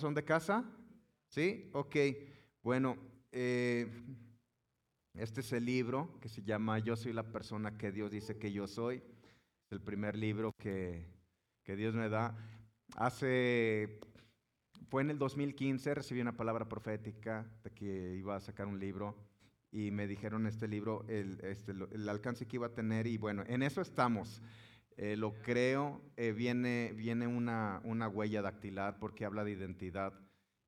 ¿Todos son de casa? ¿Sí? Ok. Bueno, eh, este es el libro que se llama Yo soy la persona que Dios dice que yo soy. Es el primer libro que, que Dios me da. Hace, fue en el 2015, recibí una palabra profética de que iba a sacar un libro y me dijeron este libro, el, este, el alcance que iba a tener y bueno, en eso estamos. Eh, lo creo, eh, viene, viene una, una, huella dactilar porque habla de identidad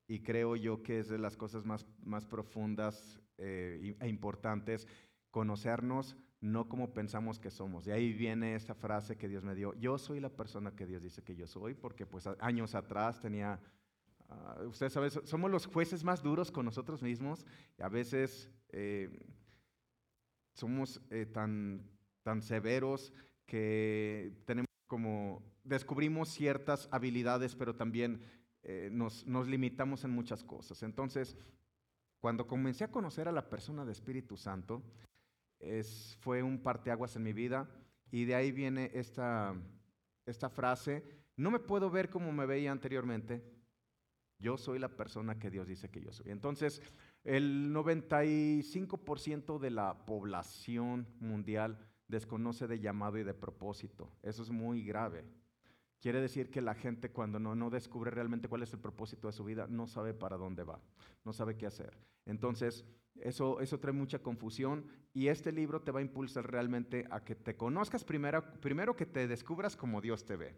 y creo yo que es de las cosas más, más profundas eh, e importantes, conocernos no como pensamos que somos. De ahí viene esta frase que Dios me dio, yo soy la persona que Dios dice que yo soy, porque pues años atrás tenía, uh, ustedes saben, somos los jueces más duros con nosotros mismos y a veces somos tan, tan severos que tenemos como, descubrimos ciertas habilidades, pero también eh, nos, nos limitamos en muchas cosas. Entonces, cuando comencé a conocer a la persona de Espíritu Santo, es, fue un parteaguas en mi vida y de ahí viene esta, esta frase, no me puedo ver como me veía anteriormente, yo soy la persona que Dios dice que yo soy. Entonces, el 95% de la población mundial desconoce de llamado y de propósito. Eso es muy grave. Quiere decir que la gente cuando no, no descubre realmente cuál es el propósito de su vida, no sabe para dónde va, no sabe qué hacer. Entonces, eso, eso trae mucha confusión y este libro te va a impulsar realmente a que te conozcas primero, primero que te descubras como Dios te ve.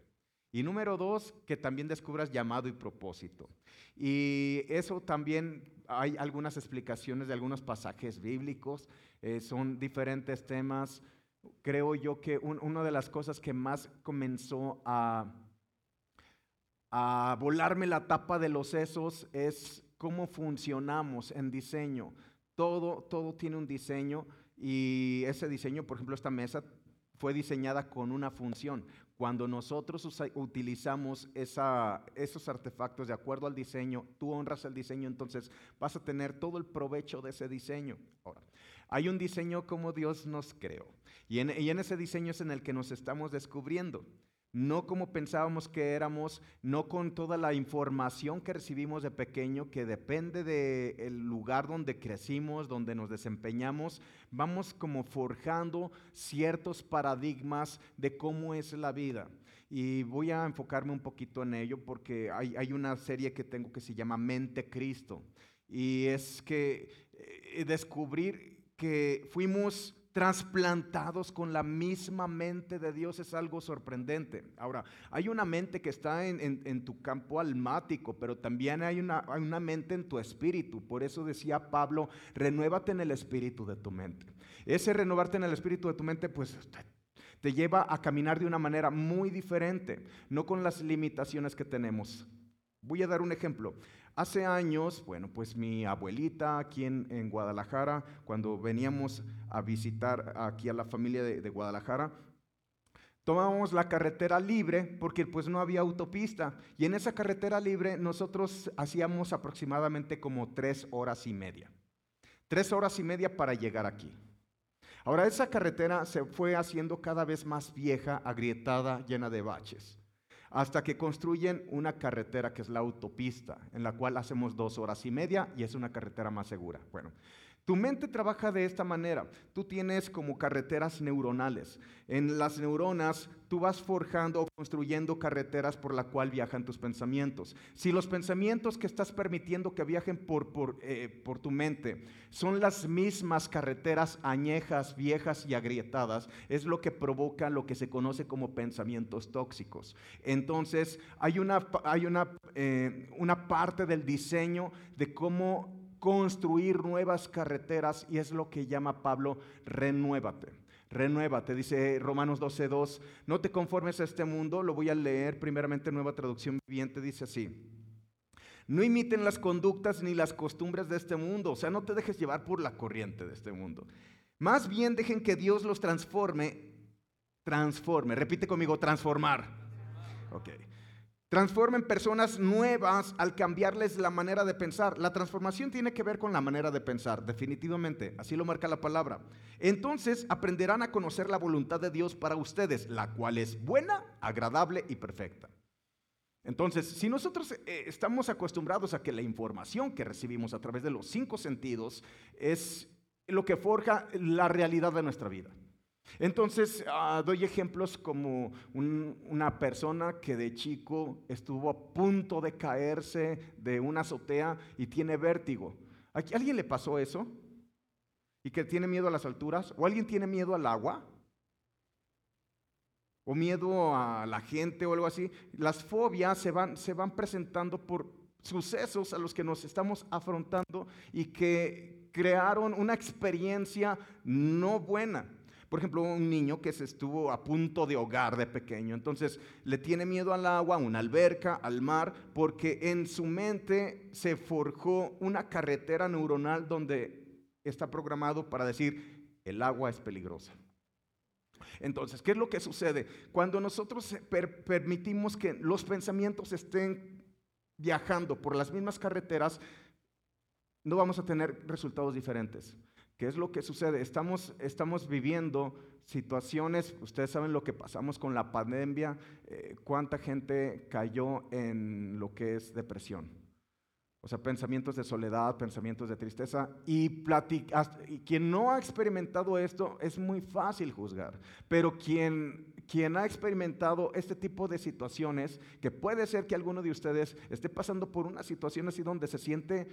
Y número dos, que también descubras llamado y propósito. Y eso también hay algunas explicaciones de algunos pasajes bíblicos, eh, son diferentes temas creo yo que una de las cosas que más comenzó a, a volarme la tapa de los sesos es cómo funcionamos en diseño. Todo, todo tiene un diseño y ese diseño, por ejemplo, esta mesa fue diseñada con una función. Cuando nosotros utilizamos esos artefactos de acuerdo al diseño, tú honras el diseño, entonces vas a tener todo el provecho de ese diseño. Ahora, hay un diseño como Dios nos creó. Y en, ese diseño es en el que nos estamos descubriendo. No como pensábamos que éramos, no con toda la información que recibimos de pequeño, que depende del lugar donde crecimos, donde nos desempeñamos, vamos como forjando ciertos paradigmas de cómo es la vida. Y voy a enfocarme un poquito en ello porque hay, hay una serie que tengo que se llama Mente Cristo. Y es que eh, descubrir que fuimos trasplantados con la misma mente de Dios es algo sorprendente. Ahora, hay una mente que está en, tu campo almático, pero también hay una, hay una mente en tu espíritu. Por eso decía Pablo, renuévate en el espíritu de tu mente. Ese renovarte en el espíritu de tu mente, pues te lleva a caminar de una manera muy diferente, no con las limitaciones que tenemos. Voy a dar un ejemplo. Hace años, bueno, pues mi abuelita aquí en, Guadalajara, cuando veníamos a visitar aquí a la familia de, Guadalajara, tomábamos la carretera libre porque pues no había autopista y en esa carretera libre nosotros hacíamos aproximadamente como tres horas y media. Tres horas y media para llegar aquí. Ahora esa carretera se fue haciendo cada vez más vieja, agrietada, llena de baches hasta que construyen una carretera que es la autopista, en la cual hacemos dos horas y media y es una carretera más segura. Bueno, tu mente trabaja de esta manera. Tú tienes como carreteras neuronales. En las neuronas tú vas forjando o construyendo carreteras por la cual viajan tus pensamientos. Si los pensamientos que estás permitiendo que viajen por, por, eh, por tu mente son las mismas carreteras añejas, viejas y agrietadas, es lo que provoca lo que se conoce como pensamientos tóxicos. Entonces hay una, hay una, eh, una parte del diseño de cómo construir nuevas carreteras y es lo que llama Pablo renuévate. Renuévate, dice Romanos 12:2. No te conformes a este mundo, lo voy a leer primeramente nueva traducción viviente, dice así. No imiten las conductas ni las costumbres de este mundo, o sea, no te dejes llevar por la corriente de este mundo. Más bien dejen que Dios los transforme, transforme, repite conmigo, transformar. Ok. Transformen personas nuevas al cambiarles la manera de pensar. La transformación tiene que ver con la manera de pensar, definitivamente. Así lo marca la palabra. Entonces aprenderán a conocer la voluntad de Dios para ustedes, la cual es buena, agradable y perfecta. Entonces, si nosotros eh, estamos acostumbrados a que la información que recibimos a través de los cinco sentidos es lo que forja la realidad de nuestra vida. Entonces, ah, doy ejemplos como una persona que de chico estuvo a punto de caerse de una azotea y tiene vértigo. ¿A alguien le pasó eso? ¿Y que tiene miedo a las alturas? ¿O alguien tiene miedo al agua? ¿O miedo a la gente o algo así? Las fobias se van, se van presentando por sucesos a los que nos estamos afrontando y que crearon una experiencia no buena. Por ejemplo, un niño que se estuvo a punto de ahogar de pequeño, entonces le tiene miedo al agua, a una alberca, al mar, porque en su mente se forjó una carretera neuronal donde está programado para decir, el agua es peligrosa. Entonces, ¿qué es lo que sucede? Cuando nosotros permitimos que los pensamientos estén viajando por las mismas carreteras, no vamos a tener resultados diferentes. ¿Qué es lo que sucede? Estamos, estamos viviendo situaciones, ustedes saben lo que pasamos con la pandemia, eh, cuánta gente cayó en lo que es depresión. O sea, pensamientos de soledad, pensamientos de tristeza. Y, y quien no ha experimentado esto es muy fácil juzgar. Pero quien, quien ha experimentado este tipo de situaciones, que puede ser que alguno de ustedes esté pasando por una situación así donde se siente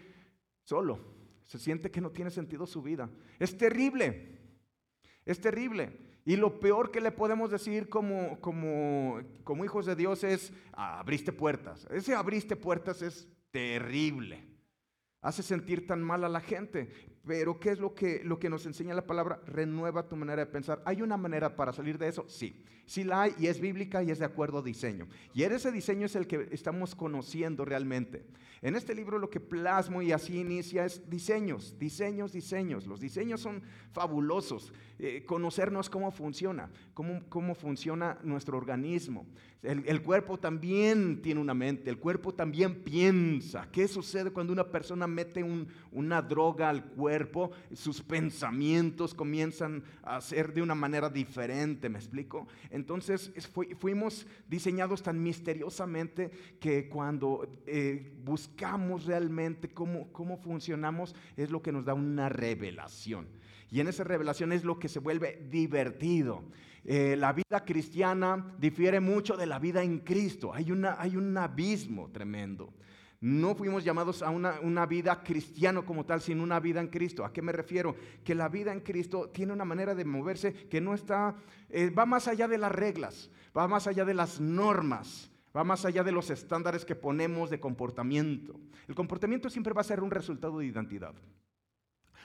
solo, se siente que no tiene sentido su vida. Es terrible, es terrible. Y lo peor que le podemos decir como, como, como hijos de Dios es, ah, abriste puertas. Ese abriste puertas es terrible. Hace sentir tan mal a la gente. Pero ¿qué es lo que, lo que nos enseña la palabra? Renueva tu manera de pensar. ¿Hay una manera para salir de eso? Sí. Sí la hay y es bíblica y es de acuerdo a diseño. Y ese diseño es el que estamos conociendo realmente. En este libro lo que plasmo y así inicia es diseños, diseños, diseños. Los diseños son fabulosos. Eh, conocernos cómo funciona, cómo, cómo funciona nuestro organismo. El, cuerpo también tiene una mente, el cuerpo también piensa. ¿Qué sucede cuando una persona mete una droga al cuerpo? Sus pensamientos comienzan a ser de una manera diferente, ¿me explico? Entonces fuimos diseñados tan misteriosamente que cuando eh, buscamos realmente cómo, cómo funcionamos, es lo que nos da una revelación. Y en esa revelación es lo que se vuelve divertido. Eh, la vida cristiana difiere mucho de la vida en Cristo. Hay, una, hay un abismo tremendo. No fuimos llamados a una, vida cristiana como tal, sino una vida en Cristo. ¿A qué me refiero? Que la vida en Cristo tiene una manera de moverse que no está, eh, va más allá de las reglas, va más allá de las normas. Va más allá de los estándares que ponemos de comportamiento. El comportamiento siempre va a ser un resultado de identidad.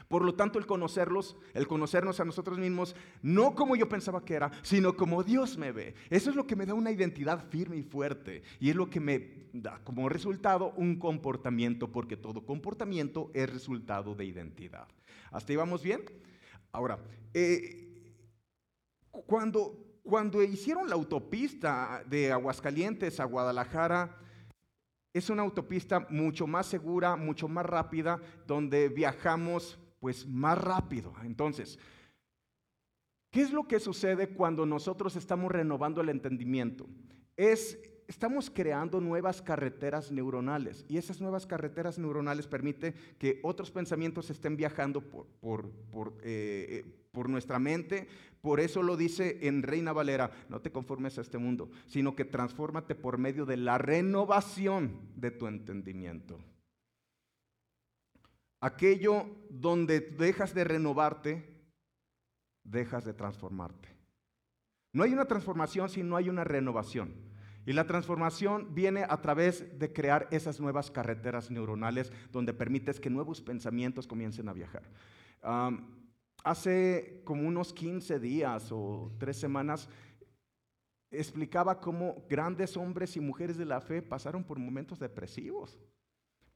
Por lo tanto, el conocerlos, el conocernos a nosotros mismos, no como yo pensaba que era, sino como Dios me ve. Eso es lo que me da una identidad firme y fuerte. Y es lo que me da como resultado un comportamiento, porque todo comportamiento es resultado de identidad. ¿Hasta ahí vamos bien? Ahora, eh, cuando cuando hicieron la autopista de Aguascalientes a Guadalajara, es una autopista mucho más segura, mucho más rápida, donde viajamos pues más rápido. Entonces, ¿qué es lo que sucede cuando nosotros estamos renovando el entendimiento? Es estamos creando nuevas carreteras neuronales y esas nuevas carreteras neuronales permiten que otros pensamientos estén viajando por, por, por, eh, eh, por, nuestra mente. Por eso lo dice en Reina Valera, no te conformes a este mundo, sino que transfórmate por medio de la renovación de tu entendimiento. Aquello donde dejas de renovarte, dejas de transformarte. No hay una transformación si no hay una renovación. Y la transformación viene a través de crear esas nuevas carreteras neuronales donde permites que nuevos pensamientos comiencen a viajar. hace como unos 15 días o tres semanas explicaba cómo grandes hombres y mujeres de la fe pasaron por momentos depresivos.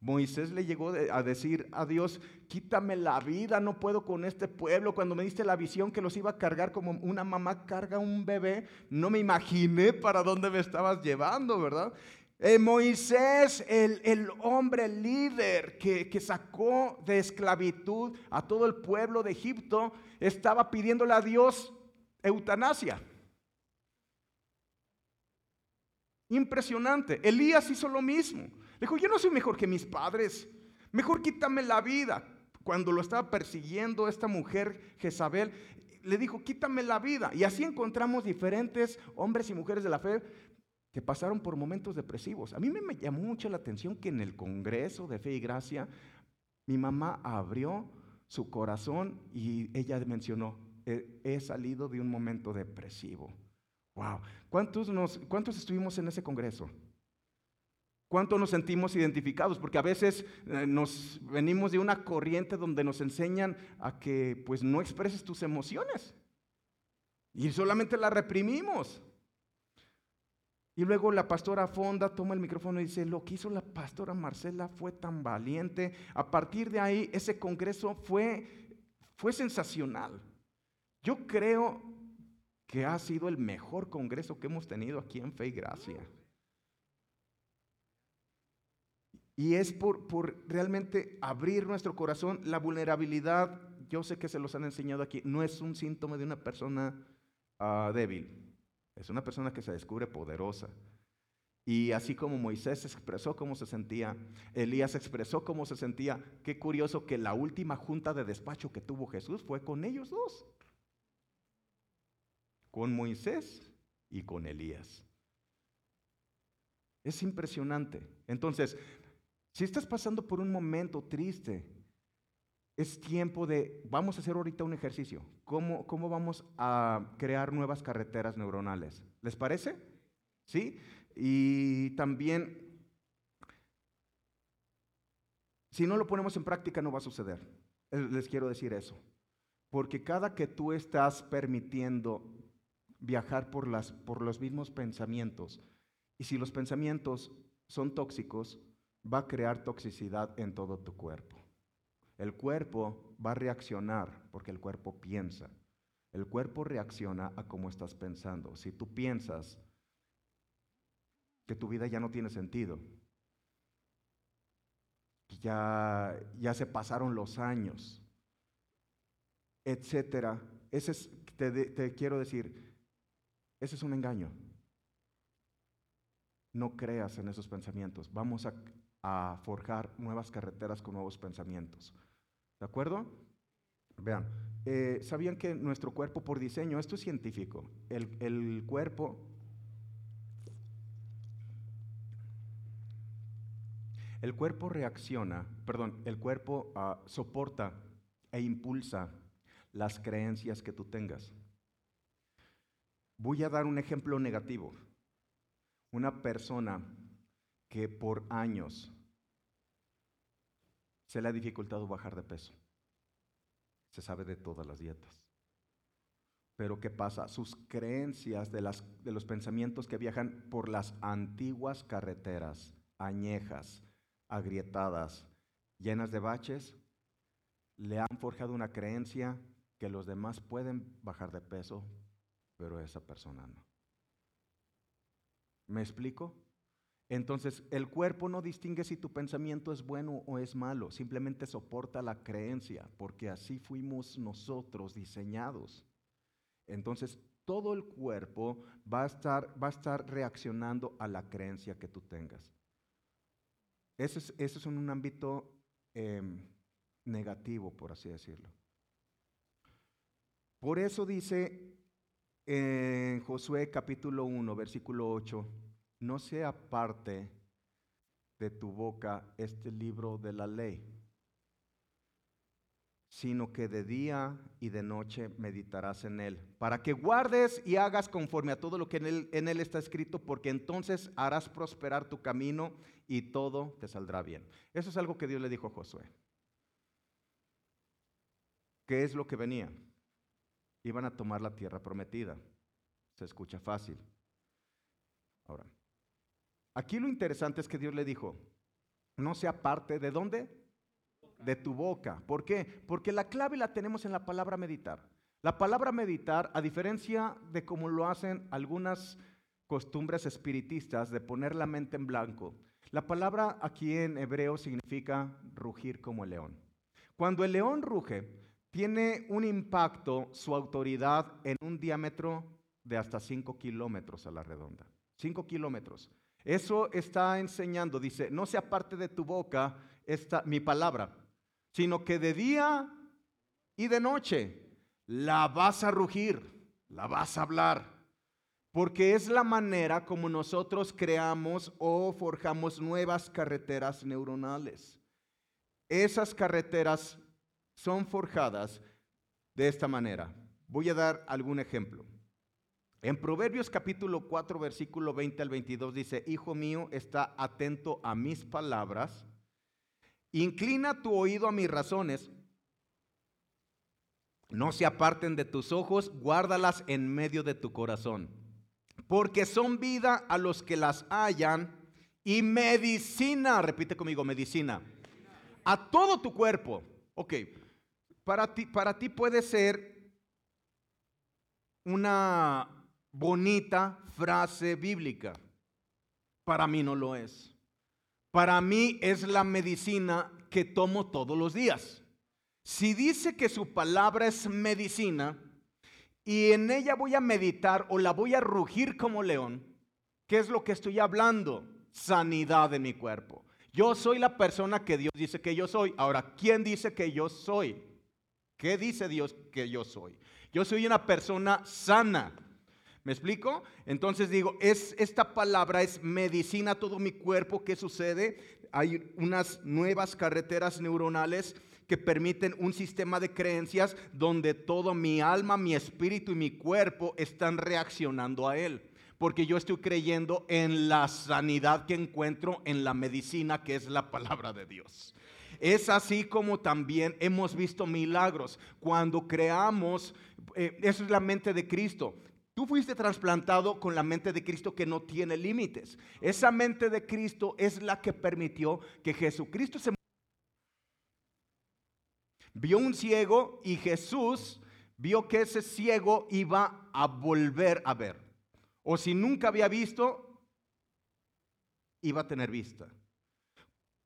Moisés le llegó a decir a Dios, quítame la vida, no puedo con este pueblo. Cuando me diste la visión que los iba a cargar como una mamá carga un bebé, no me imaginé para dónde me estabas llevando, ¿verdad? Eh, Moisés, el, hombre líder que, que sacó de esclavitud a todo el pueblo de Egipto, estaba pidiéndole a Dios eutanasia. Impresionante. Elías hizo lo mismo. Dijo, yo no soy mejor que mis padres. Mejor quítame la vida. Cuando lo estaba persiguiendo esta mujer, Jezabel, le dijo, quítame la vida. Y así encontramos diferentes hombres y mujeres de la fe que pasaron por momentos depresivos. A mí me llamó mucho la atención que en el Congreso de Fe y Gracia, mi mamá abrió su corazón y ella mencionó, he, salido de un momento depresivo. Wow. ¿Cuántos, nos, ¿Cuántos estuvimos en ese Congreso? ¿Cuánto nos sentimos identificados? Porque a veces eh, nos venimos de una corriente donde nos enseñan a que pues no expreses tus emociones. Y solamente las reprimimos. Y luego la pastora Fonda toma el micrófono y dice, lo que hizo la pastora Marcela fue tan valiente. A partir de ahí, ese congreso fue, fue sensacional. Yo creo que ha sido el mejor congreso que hemos tenido aquí en Fe y Gracia. Y es por, por realmente abrir nuestro corazón. La vulnerabilidad, yo sé que se los han enseñado aquí, no es un síntoma de una persona ah, débil. Es una persona que se descubre poderosa. Y así como Moisés expresó cómo se sentía, Elías expresó cómo se sentía, qué curioso que la última junta de despacho que tuvo Jesús fue con ellos dos. Con Moisés y con Elías. Es impresionante. Entonces, si estás pasando por un momento triste, es tiempo de, vamos a hacer ahorita un ejercicio. ¿Cómo, cómo vamos a crear nuevas carreteras neuronales? ¿Les parece? ¿Sí? Y también, si no lo ponemos en práctica, no va a suceder. Les quiero decir eso. Porque cada que tú estás permitiendo viajar por, las, por los mismos pensamientos, y si los pensamientos son tóxicos, va a crear toxicidad en todo tu cuerpo. El cuerpo va a reaccionar porque el cuerpo piensa. El cuerpo reacciona a cómo estás pensando. Si tú piensas que tu vida ya no tiene sentido, ya, ya se pasaron los años, etcétera, ese es, te quiero decir, ese es un engaño. No creas en esos pensamientos. Vamos a a forjar nuevas carreteras con nuevos pensamientos. ¿De acuerdo? Vean, eh, ¿sabían que nuestro cuerpo por diseño, esto es científico, el, cuerpo El cuerpo reacciona, perdón, el cuerpo ah, soporta e impulsa las creencias que tú tengas. Voy a dar un ejemplo negativo. Una persona que por años se le ha dificultado bajar de peso. Se sabe de todas las dietas. Pero ¿qué pasa? Sus creencias de, de los pensamientos que viajan por las antiguas carreteras, añejas, agrietadas, llenas de baches, le han forjado una creencia que los demás pueden bajar de peso, pero esa persona no. ¿Me explico? Entonces, el cuerpo no distingue si tu pensamiento es bueno o es malo, simplemente soporta la creencia, porque así fuimos nosotros diseñados. Entonces, todo el cuerpo va a estar, va a estar reaccionando a la creencia que tú tengas. Eso es, un ámbito em, negativo, por así decirlo. Por eso dice en Josué capítulo 1, versículo 8, no sea parte de tu boca este libro de la ley, sino que de día y de noche meditarás en él, para que guardes y hagas conforme a todo lo que en él, está escrito, porque entonces harás prosperar tu camino y todo te saldrá bien. Eso es algo que Dios le dijo a Josué. ¿Qué es lo que venía? Iban a tomar la tierra prometida. Se escucha fácil. Ahora, Aquí lo interesante es que Dios le dijo, no sea parte de dónde? De tu boca. ¿Por qué? Porque la clave la tenemos en la palabra meditar. La palabra meditar, a diferencia de como lo hacen algunas costumbres espiritistas de poner la mente en blanco, la palabra aquí en hebreo significa rugir como el león. Cuando el león ruge, tiene un impacto, su autoridad, en un diámetro de hasta 5 kilómetros a la redonda. 5 kilómetros. Eso está enseñando, dice, no sea parte de tu boca esta mi palabra, sino que de día y de noche la vas a rugir, la vas a hablar, porque es la manera como nosotros creamos o forjamos nuevas carreteras neuronales. Esas carreteras son forjadas de esta manera. Voy a dar algún ejemplo. En Proverbios capítulo 4, versículo 20 al 22 dice, Hijo mío, está atento a mis palabras, inclina tu oído a mis razones, no se aparten de tus ojos, guárdalas en medio de tu corazón, porque son vida a los que las hallan y medicina, repite conmigo, medicina, a todo tu cuerpo. Ok, para ti, para ti puede ser una bonita frase bíblica. Para mí no lo es. Para mí es la medicina que tomo todos los días. Si dice que su palabra es medicina y en ella voy a meditar o la voy a rugir como león, ¿qué es lo que estoy hablando? Sanidad de mi cuerpo. Yo soy la persona que Dios dice que yo soy. Ahora, ¿quién dice que yo soy? ¿Qué dice Dios que yo soy? Yo soy una persona sana. ¿Me explico? Entonces digo, es, esta palabra es medicina a todo mi cuerpo. ¿Qué sucede? Hay unas nuevas carreteras neuronales que permiten un sistema de creencias donde todo mi alma, mi espíritu y mi cuerpo están reaccionando a él. Porque yo estoy creyendo en la sanidad que encuentro en la medicina que es la palabra de Dios. Es así como también hemos visto milagros. Cuando creamos, eh, eso es la mente de Cristo. Tú fuiste trasplantado con la mente de Cristo que no tiene límites. Esa mente de Cristo es la que permitió que Jesucristo se vio un ciego y Jesús vio que ese ciego iba a volver a ver. O si nunca había visto, iba a tener vista.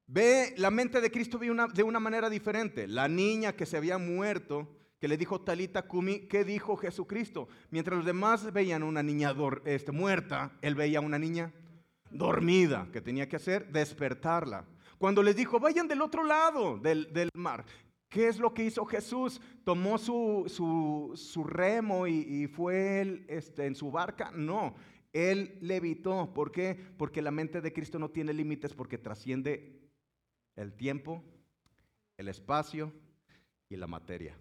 Ve, la mente de Cristo vio de una manera diferente. La niña que se había muerto que le dijo Talita Kumi, ¿qué dijo Jesucristo? Mientras los demás veían una niña este, muerta, él veía una niña dormida, que tenía que hacer despertarla. Cuando les dijo, vayan del otro lado del, mar, ¿qué es lo que hizo Jesús? ¿Tomó su, su, remo y, fue él este, en su barca? No, él levitó. ¿Por qué? Porque la mente de Cristo no tiene límites porque trasciende el tiempo, el espacio y la materia.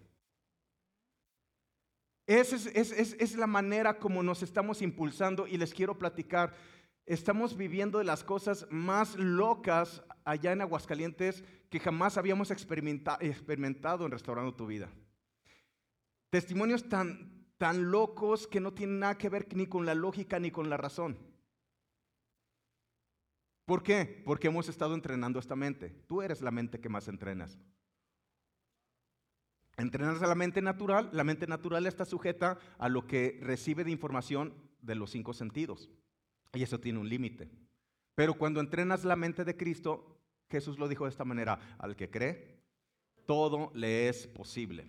Esa es, la manera como nos estamos impulsando y les quiero platicar. Estamos viviendo de las cosas más locas allá en Aguascalientes que jamás habíamos experimentado en Restaurando tu Vida. Testimonios tan, tan locos que no tienen nada que ver ni con la lógica ni con la razón. ¿Por qué? Porque hemos estado entrenando esta mente. Tú eres la mente que más entrenas. Entrenarse a la mente natural, la mente natural está sujeta a lo que recibe de información de los cinco sentidos. Y eso tiene un límite. Pero cuando entrenas la mente de Cristo, Jesús lo dijo de esta manera, al que cree, todo le es posible.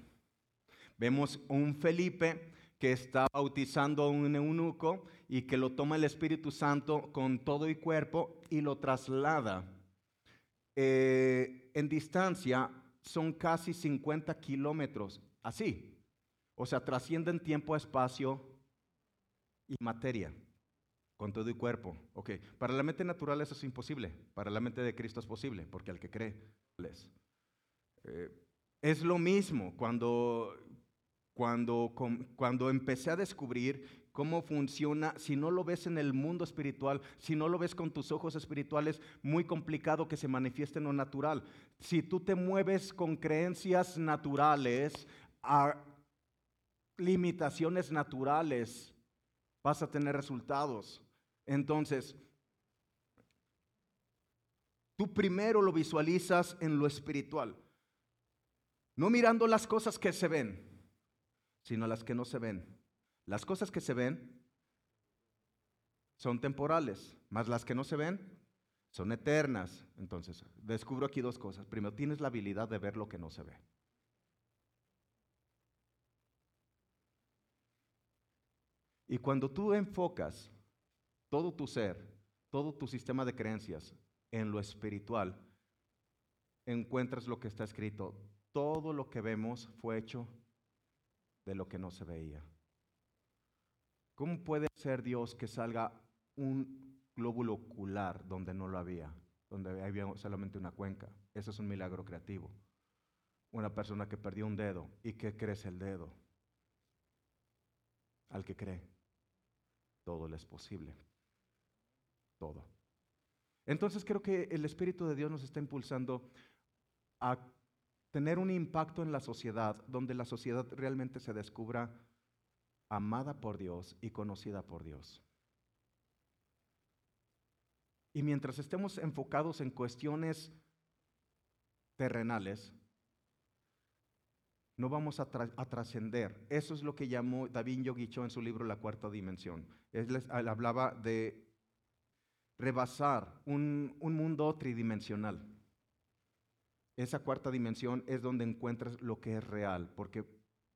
Vemos un Felipe que está bautizando a un eunuco y que lo toma el Espíritu Santo con todo y cuerpo y lo traslada eh, en distancia son casi 50 kilómetros, así. O sea, trascienden tiempo, espacio y materia, con todo y cuerpo. Ok, para la mente natural eso es imposible, para la mente de Cristo es posible, porque al que cree es. Eh, es lo mismo cuando, cuando, cuando empecé a descubrir cómo funciona, si no lo ves en el mundo espiritual, si no lo ves con tus ojos espirituales, muy complicado que se manifieste en lo natural. Si tú te mueves con creencias naturales, limitaciones naturales, vas a tener resultados. Entonces, tú primero lo visualizas en lo espiritual, no mirando las cosas que se ven, sino las que no se ven. Las cosas que se ven son temporales, más las que no se ven son eternas. Entonces, descubro aquí dos cosas. Primero, tienes la habilidad de ver lo que no se ve. Y cuando tú enfocas todo tu ser, todo tu sistema de creencias en lo espiritual, encuentras lo que está escrito. Todo lo que vemos fue hecho de lo que no se veía. ¿Cómo puede ser Dios que salga un glóbulo ocular donde no lo había, donde había solamente una cuenca? Eso es un milagro creativo. Una persona que perdió un dedo y que crece el dedo. Al que cree, todo le es posible. Todo. Entonces creo que el Espíritu de Dios nos está impulsando a tener un impacto en la sociedad, donde la sociedad realmente se descubra amada por Dios y conocida por Dios. Y mientras estemos enfocados en cuestiones terrenales, no vamos a, trascender. Eso es lo que llamó David Yogicho en su libro La Cuarta Dimensión. Él, hablaba de rebasar un, un mundo tridimensional. Esa cuarta dimensión es donde encuentras lo que es real, porque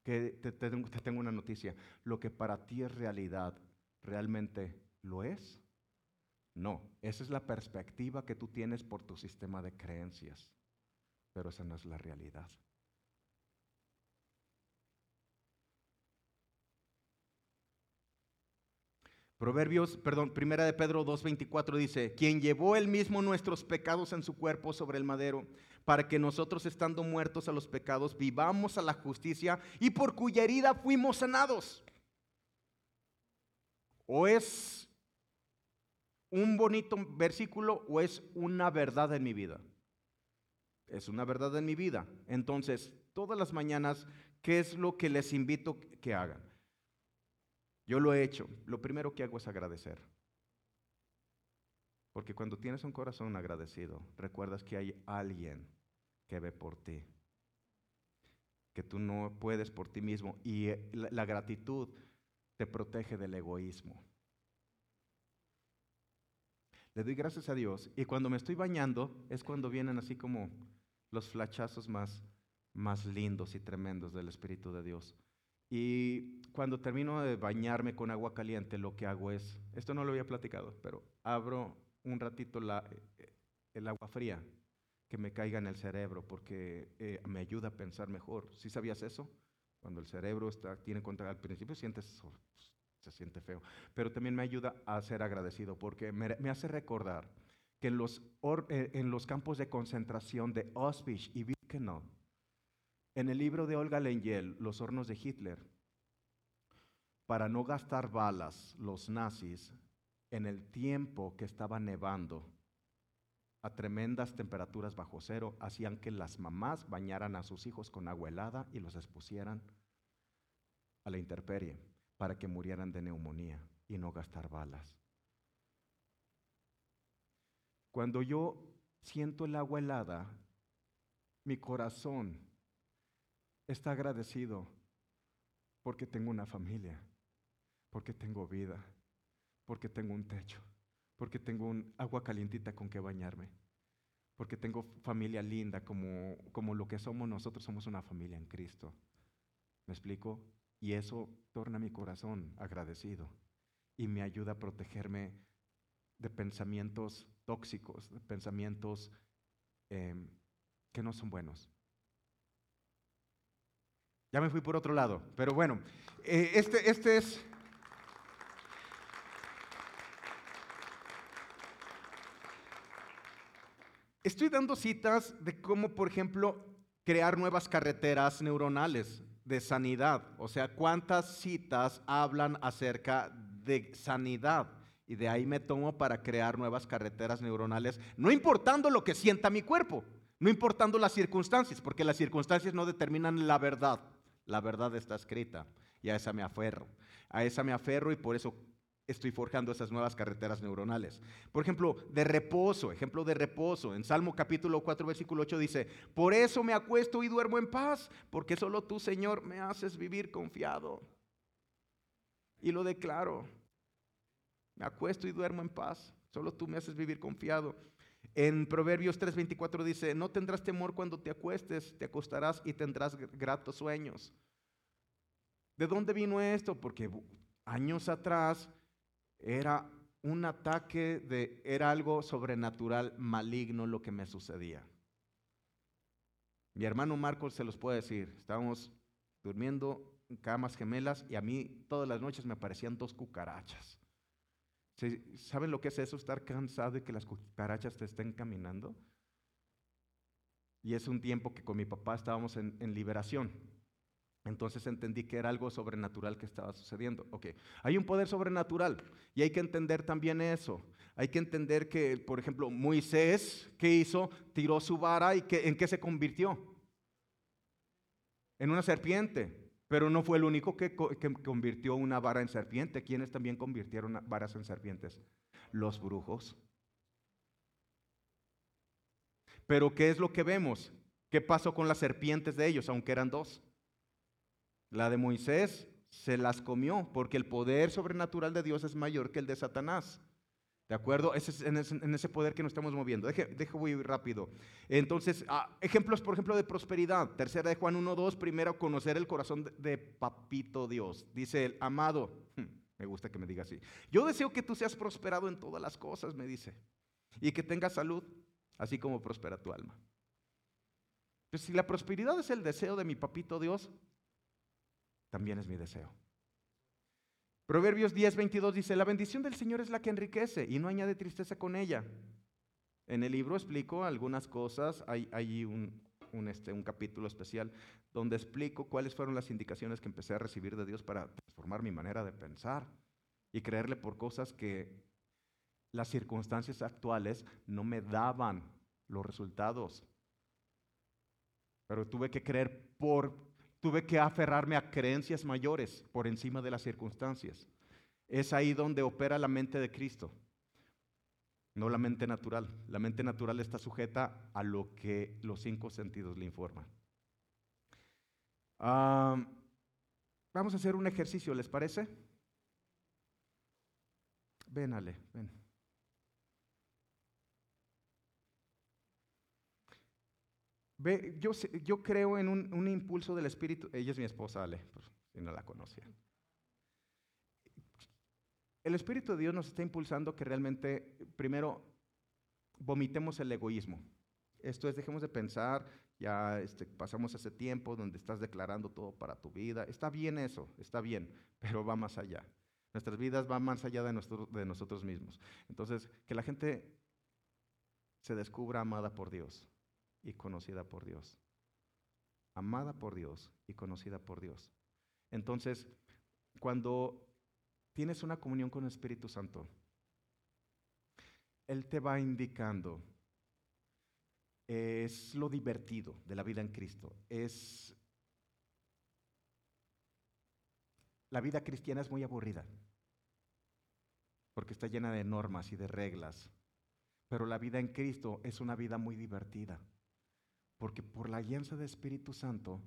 te, tengo una noticia, lo que para ti es realidad, ¿realmente lo es? No, esa es la perspectiva que tú tienes por tu sistema de creencias, pero esa no es la realidad. Proverbios, perdón, primera de Pedro 2.24 dice, quien llevó él mismo nuestros pecados en su cuerpo sobre el madero, para que nosotros estando muertos a los pecados, vivamos a la justicia y por cuya herida fuimos sanados. O es un bonito versículo o es una verdad en mi vida. Es una verdad en mi vida. Entonces, todas las mañanas, ¿qué es lo que les invito que hagan? Yo lo he hecho. Lo primero que hago es agradecer. Porque cuando tienes un corazón agradecido, recuerdas que hay alguien que ve por ti. Que tú no puedes por ti mismo. Y eh, la, gratitud te protege del egoísmo. Le doy gracias a Dios. Y cuando me estoy bañando es cuando vienen así como los flachazos más, más lindos y tremendos del Espíritu de Dios. Y cuando termino de bañarme con agua caliente, lo que hago es, esto no lo había platicado, pero abro un ratito la, el agua fría que me caiga en el cerebro porque eh, me ayuda a pensar mejor. ¿Sí sabías eso? Cuando el cerebro está, tiene contra al principio sientes, se siente feo, pero también me ayuda a ser agradecido porque me, me hace recordar que en los, eh, en los campos de concentración de Auschwitz y Birkenau, en el libro de Olga Lengel, Los hornos de Hitler, para no gastar balas, los nazis, en el tiempo que estaba nevando, a tremendas temperaturas bajo cero, hacían que las mamás bañaran a sus hijos con agua helada y los expusieran a la intemperie para que murieran de neumonía y no gastar balas. Cuando yo siento el agua helada, mi corazón está agradecido porque tengo una familia, porque tengo vida, porque tengo un techo, porque tengo un agua calientita con que bañarme, porque tengo familia linda como, como lo que somos nosotros, somos una familia en Cristo. ¿Me explico? Y eso torna mi corazón agradecido y me ayuda a protegerme de pensamientos tóxicos, de pensamientos em, que no son buenos. Ya me fui por otro lado, pero bueno, eh, este, este es... Estoy dando citas de cómo, por ejemplo, crear nuevas carreteras neuronales de sanidad. O sea, cuántas citas hablan acerca de sanidad. Y de ahí me tomo para crear nuevas carreteras neuronales, no importando lo que sienta mi cuerpo, no importando las circunstancias, porque las circunstancias no determinan la verdad. La verdad está escrita y a esa me aferro. A esa me aferro y por eso estoy forjando esas nuevas carreteras neuronales. Por ejemplo, de reposo, ejemplo de reposo. En Salmo capítulo 4, versículo 8 dice, por eso me acuesto y duermo en paz, porque solo tú, Señor, me haces vivir confiado. Y lo declaro. Me acuesto y duermo en paz. Solo tú me haces vivir confiado. En Proverbios 3:24 dice, no tendrás temor cuando te acuestes, te acostarás y tendrás gratos sueños. ¿De dónde vino esto? Porque años atrás era un ataque de, era algo sobrenatural, maligno lo que me sucedía. Mi hermano Marcos se los puede decir, estábamos durmiendo en camas gemelas y a mí todas las noches me aparecían dos cucarachas. ¿Saben lo que es eso? Estar cansado de que las cucarachas te estén caminando. Y es un tiempo que con mi papá estábamos en, liberación. Entonces entendí que era algo sobrenatural que estaba sucediendo. Ok, hay un poder sobrenatural y hay que entender también eso. Hay que entender que, por ejemplo, Moisés, ¿qué hizo? Tiró su vara y ¿en qué se convirtió? En una serpiente. Pero no fue el único que, convirtió una vara en serpiente. ¿Quiénes también convirtieron varas en serpientes? Los brujos. Pero ¿qué es lo que vemos? ¿Qué pasó con las serpientes de ellos, aunque eran dos? La de Moisés se las comió porque el poder sobrenatural de Dios es mayor que el de Satanás. ¿De acuerdo? Ese es en, ese, poder que nos estamos moviendo. Deje, deje muy rápido. Entonces, ah, ejemplos, por ejemplo, de prosperidad. Tercera de Juan 1.2. Primero, conocer el corazón de, de, papito Dios. Dice el amado. Hmm, me gusta que me diga así. Yo deseo que tú seas prosperado en todas las cosas, me dice. Y que tengas salud, así como prospera tu alma. Pues si la prosperidad es el deseo de mi papito Dios, también es mi deseo. Proverbios 10, 22 dice, la bendición del Señor es la que enriquece y no añade tristeza con ella. En el libro explico algunas cosas, hay, un, este, un capítulo especial donde explico cuáles fueron las indicaciones que empecé a recibir de Dios para transformar mi manera de pensar y creerle por cosas que las circunstancias actuales no me daban los resultados. Pero tuve que creer por Tuve que aferrarme a creencias mayores por encima de las circunstancias. Es ahí donde opera la mente de Cristo, no la mente natural. La mente natural está sujeta a lo que los cinco sentidos le informan. vamos a hacer un ejercicio, ¿les parece? Ven, Ale, ven. Ve, yo, yo creo en un, impulso del Espíritu. Ella es mi esposa, Ale, si no la conocía. El Espíritu de Dios nos está impulsando que realmente, primero, vomitemos el egoísmo. Esto es, dejemos de pensar, ya este, pasamos ese tiempo donde estás declarando todo para tu vida. Está bien eso, está bien, pero va más allá. Nuestras vidas van más allá de, de nosotros mismos. Entonces, que la gente se descubra amada por Dios y conocida por Dios. Amada por Dios y conocida por Dios. Entonces, cuando tienes una comunión con el Espíritu Santo, Él te va indicando, es lo divertido de la vida en Cristo, es... La vida cristiana es muy aburrida, porque está llena de normas y de reglas, pero la vida en Cristo es una vida muy divertida. Porque por la alianza de Espíritu Santo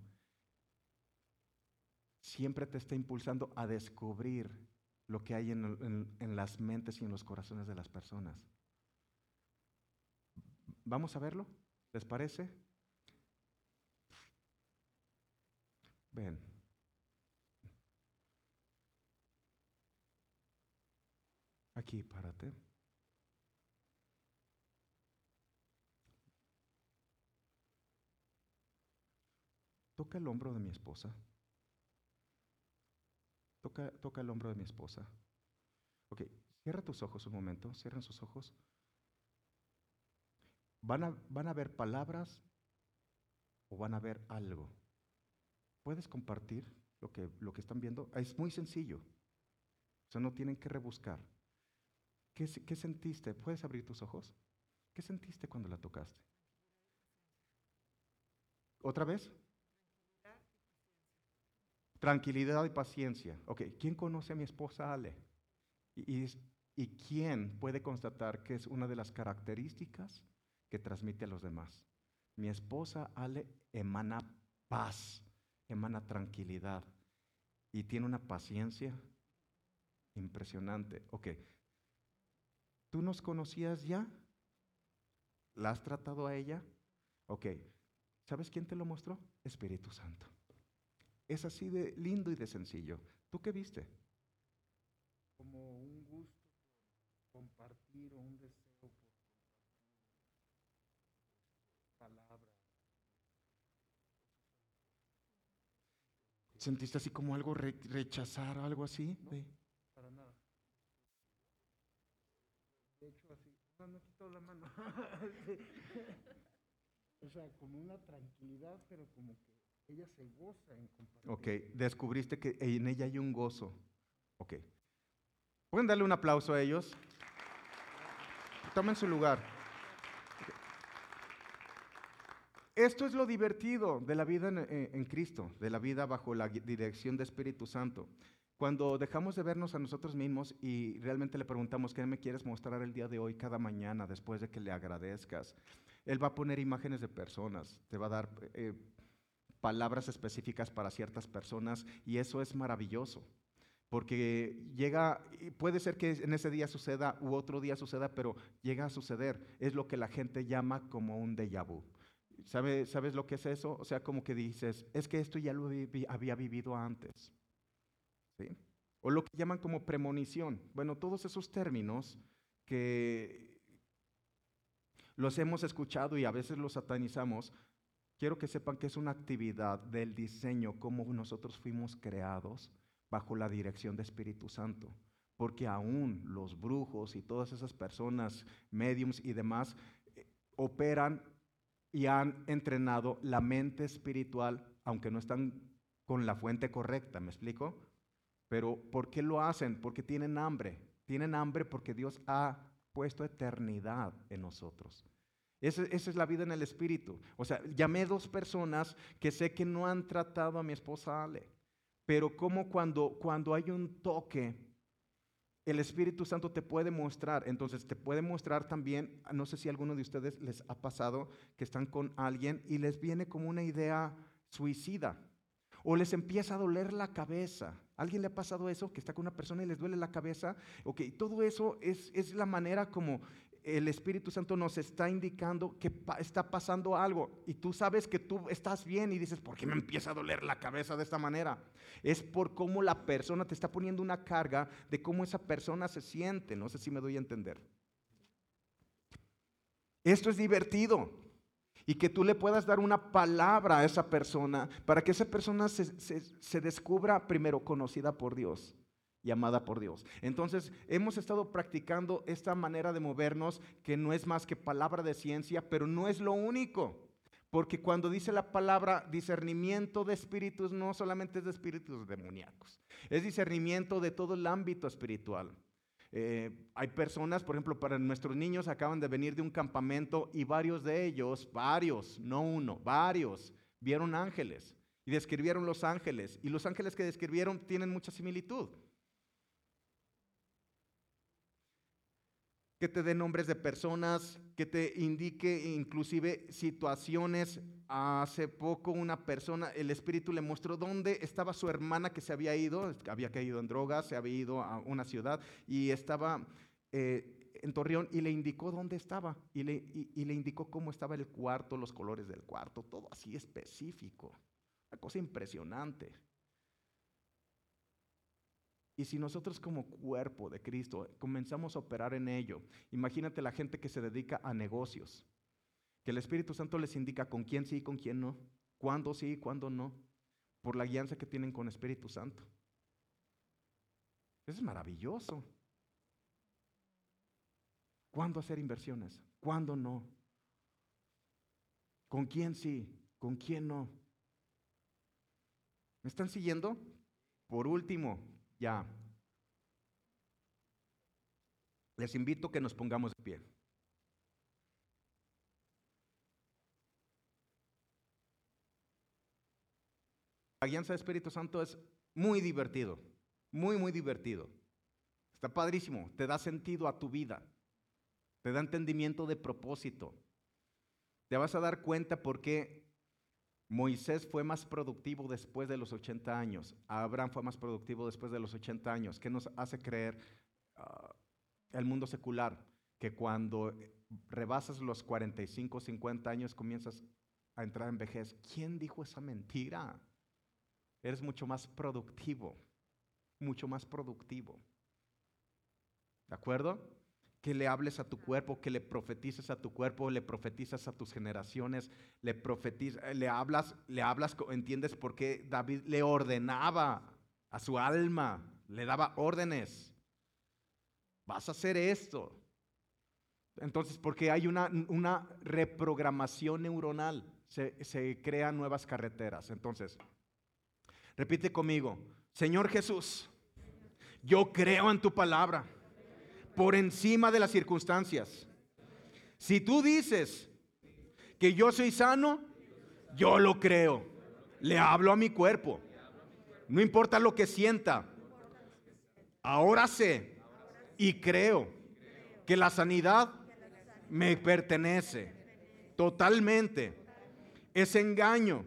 siempre te está impulsando a descubrir lo que hay en, en, las mentes y en los corazones de las personas. ¿Vamos a verlo? ¿Les parece? Ven. Aquí, párate. Toca el hombro de mi esposa. Toca, toca el hombro de mi esposa. Ok, cierra tus ojos un momento, cierran sus ojos. ¿Van a, ¿Van a ver palabras o van a ver algo? ¿Puedes compartir lo que, lo que están viendo? Es muy sencillo. O sea, no tienen que rebuscar. ¿Qué, ¿Qué sentiste? ¿Puedes abrir tus ojos? ¿Qué sentiste cuando la tocaste? ¿Otra vez? Tranquilidad y paciencia. Ok, ¿quién conoce a mi esposa Ale? Y, y, quién puede constatar que es una de las características que transmite a los demás? Mi esposa Ale emana paz, emana tranquilidad y tiene una paciencia impresionante. Ok, ¿tú nos conocías ya? ¿La has tratado a ella? Ok, ¿sabes quién te lo mostró? Espíritu Santo. Es así de lindo y de sencillo. ¿Tú qué viste? Como un gusto compartir o un deseo por compartir palabras. ¿Sentiste así como algo re- rechazar, algo así? No. Sí. Para nada. De hecho, así. No, no quito la mano. O sea, como una tranquilidad, pero como que ella se goza en compartir. Ok, descubriste que en ella hay un gozo. Ok. ¿Pueden darle un aplauso a ellos? Tomen su lugar. Esto es lo divertido de la vida en, Cristo, de la vida bajo la dirección de Espíritu Santo. Cuando dejamos de vernos a nosotros mismos y realmente le preguntamos, ¿qué me quieres mostrar el día de hoy, cada mañana, después de que le agradezcas? Él va a poner imágenes de personas, te va a dar eh, palabras específicas para ciertas personas y eso es maravilloso. Porque llega, puede ser que en ese día suceda u otro día suceda, pero llega a suceder. Es lo que la gente llama como un déjà vu. ¿Sabe- ¿Sabes lo que es eso? O sea, como que dices, es que esto ya lo había vivido antes. ¿Sí? O lo que llaman como premonición. Bueno, todos esos términos que los hemos escuchado y a veces los satanizamos, quiero que sepan que es una actividad del diseño, como nosotros fuimos creados bajo la dirección de Espíritu Santo. Porque aún los brujos y todas esas personas, mediums y demás, eh, operan y han entrenado la mente espiritual, aunque no están con la fuente correcta, ¿me explico? Pero ¿por qué lo hacen? Porque tienen hambre. Tienen hambre porque Dios ha puesto eternidad en nosotros. Esa, esa es la vida en el espíritu. O sea, llamé dos personas que sé que no han tratado a mi esposa Ale, pero como cuando, cuando hay un toque, el Espíritu Santo te puede mostrar, entonces te puede mostrar también, no sé si a alguno de ustedes les ha pasado que están con alguien y les viene como una idea suicida o les empieza a doler la cabeza. ¿Alguien le ha pasado eso? Que está con una persona y les duele la cabeza. Ok, todo eso es, es la manera como el Espíritu Santo nos está indicando que está pasando algo. Y tú sabes que tú estás bien y dices, ¿por qué me empieza a doler la cabeza de esta manera? Es por cómo la persona te está poniendo una carga de cómo esa persona se siente. No sé si me doy a entender. Esto es divertido. Y que tú le puedas dar una palabra a esa persona para que esa persona se- se descubra primero conocida por Dios y amada por Dios. Entonces, hemos estado practicando esta manera de movernos que no es más que palabra de ciencia, pero no es lo único. Porque cuando dice la palabra discernimiento de espíritus, no solamente es de espíritus demoníacos, es discernimiento de todo el ámbito espiritual. Eh, hay personas, por ejemplo, para nuestros niños acaban de venir de un campamento y varios de ellos, varios, no uno, varios, vieron ángeles y describieron los ángeles. Y los ángeles que describieron tienen mucha similitud. Que te dé nombres de personas, que te indique inclusive situaciones. Hace poco una persona, el espíritu le mostró dónde estaba su hermana que se había ido, había caído en drogas, se había ido a una ciudad y estaba eh, en Torreón y le indicó dónde estaba y le, y- y le indicó cómo estaba el cuarto, los colores del cuarto, todo así específico. Una cosa impresionante. Y si nosotros como cuerpo de Cristo comenzamos a operar en ello, imagínate la gente que se dedica a negocios, que el Espíritu Santo les indica con quién sí y con quién no, cuándo sí y cuándo no, por la guianza que tienen con Espíritu Santo. Eso es maravilloso. ¿Cuándo hacer inversiones? ¿Cuándo no? ¿Con quién sí? ¿Con quién no? ¿Me están siguiendo? Por último, ya. Les invito a que nos pongamos de pie. La guianza del Espíritu Santo es muy divertido, muy, muy divertido. Está padrísimo, te da sentido a tu vida, te da entendimiento de propósito. Te vas a dar cuenta por qué Moisés fue más productivo después de los 80 años, Abraham fue más productivo después de los 80 años. ¿Qué nos hace creer ah, el mundo secular? Que cuando rebasas los 45, 50 años comienzas a entrar en vejez. ¿Quién dijo esa mentira? Eres mucho más productivo, mucho más productivo. ¿De acuerdo? Que le hables a tu cuerpo, que le profetices a tu cuerpo, le profetizas a tus generaciones, le profetizas, le hablas, le hablas, entiendes por qué David le ordenaba a su alma, le daba órdenes. Vas a hacer esto. Entonces, porque hay una, una reprogramación neuronal, se, se crean nuevas carreteras. Entonces, repite conmigo, Señor Jesús, yo creo en tu palabra por encima de las circunstancias. Si tú dices que yo soy sano, yo lo creo. Le hablo a mi cuerpo. No importa lo que sienta. Ahora sé y creo que la sanidad me pertenece totalmente. Es engaño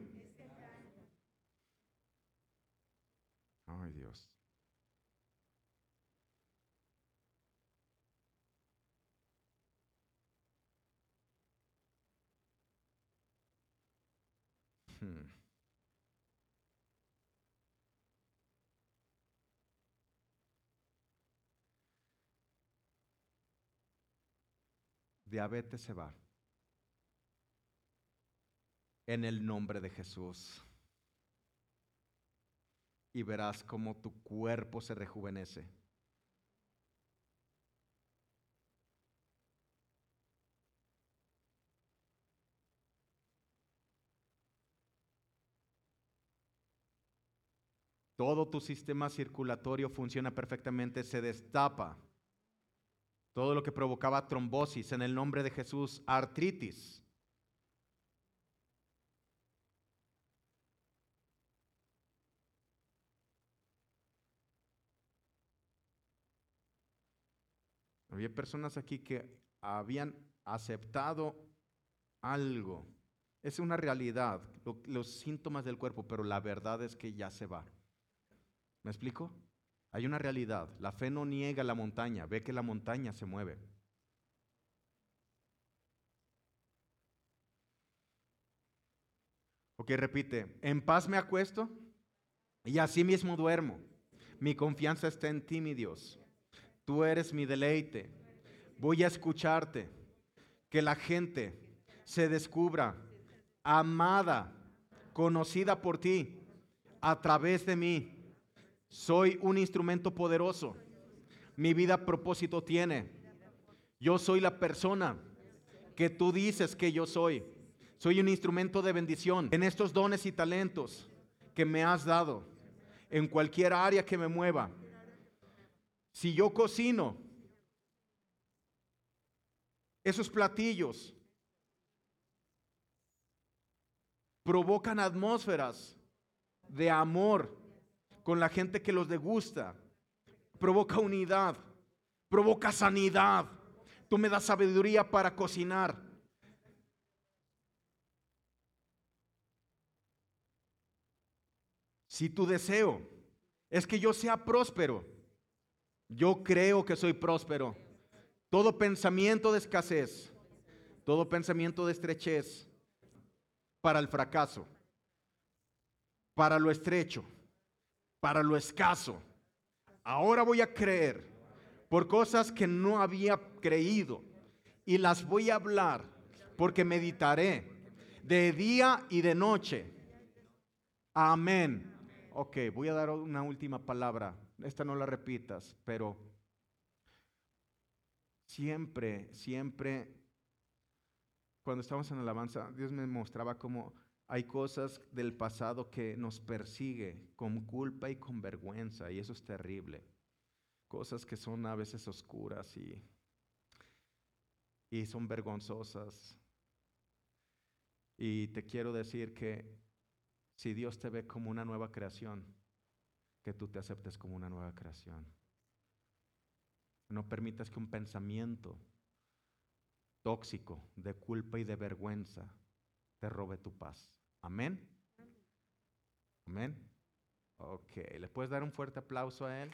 diabetes se va. En el nombre de Jesús. Y verás cómo tu cuerpo se rejuvenece. Todo tu sistema circulatorio funciona perfectamente, se destapa todo lo que provocaba trombosis en el nombre de Jesús, artritis. Había personas aquí que habían aceptado algo. Es una realidad, los síntomas del cuerpo, pero la verdad es que ya se va. ¿Me explico? Hay una realidad. La fe no niega la montaña, ve que la montaña se mueve. Ok, repite, en paz me acuesto y así mismo duermo. Mi confianza está en ti, mi Dios. Tú eres mi deleite. Voy a escucharte. Que la gente se descubra amada, conocida por ti, a través de mí. Soy un instrumento poderoso. Mi vida propósito tiene. Yo soy la persona que tú dices que yo soy. Soy un instrumento de bendición en estos dones y talentos que me has dado, en cualquier área que me mueva. Si yo cocino, esos platillos provocan atmósferas de amor con la gente que los degusta. Provoca unidad, provoca sanidad. Tú me das sabiduría para cocinar. Si tu deseo es que yo sea próspero, yo creo que soy próspero. Todo pensamiento de escasez, todo pensamiento de estrechez para el fracaso, para lo estrecho, para lo escaso. Ahora voy a creer por cosas que no había creído y las voy a hablar porque meditaré de día y de noche. Amén. Ok, voy a dar una última palabra. Esta no la repitas, pero siempre, siempre, cuando estamos en alabanza, Dios me mostraba como hay cosas del pasado que nos persigue con culpa y con vergüenza y eso es terrible. Cosas que son a veces oscuras y, y son vergonzosas. Y te quiero decir que si Dios te ve como una nueva creación, que tú te aceptes como una nueva creación. No permitas que un pensamiento tóxico de culpa y de vergüenza te robe tu paz. Amén. Amén. Ok, ¿le puedes dar un fuerte aplauso a él?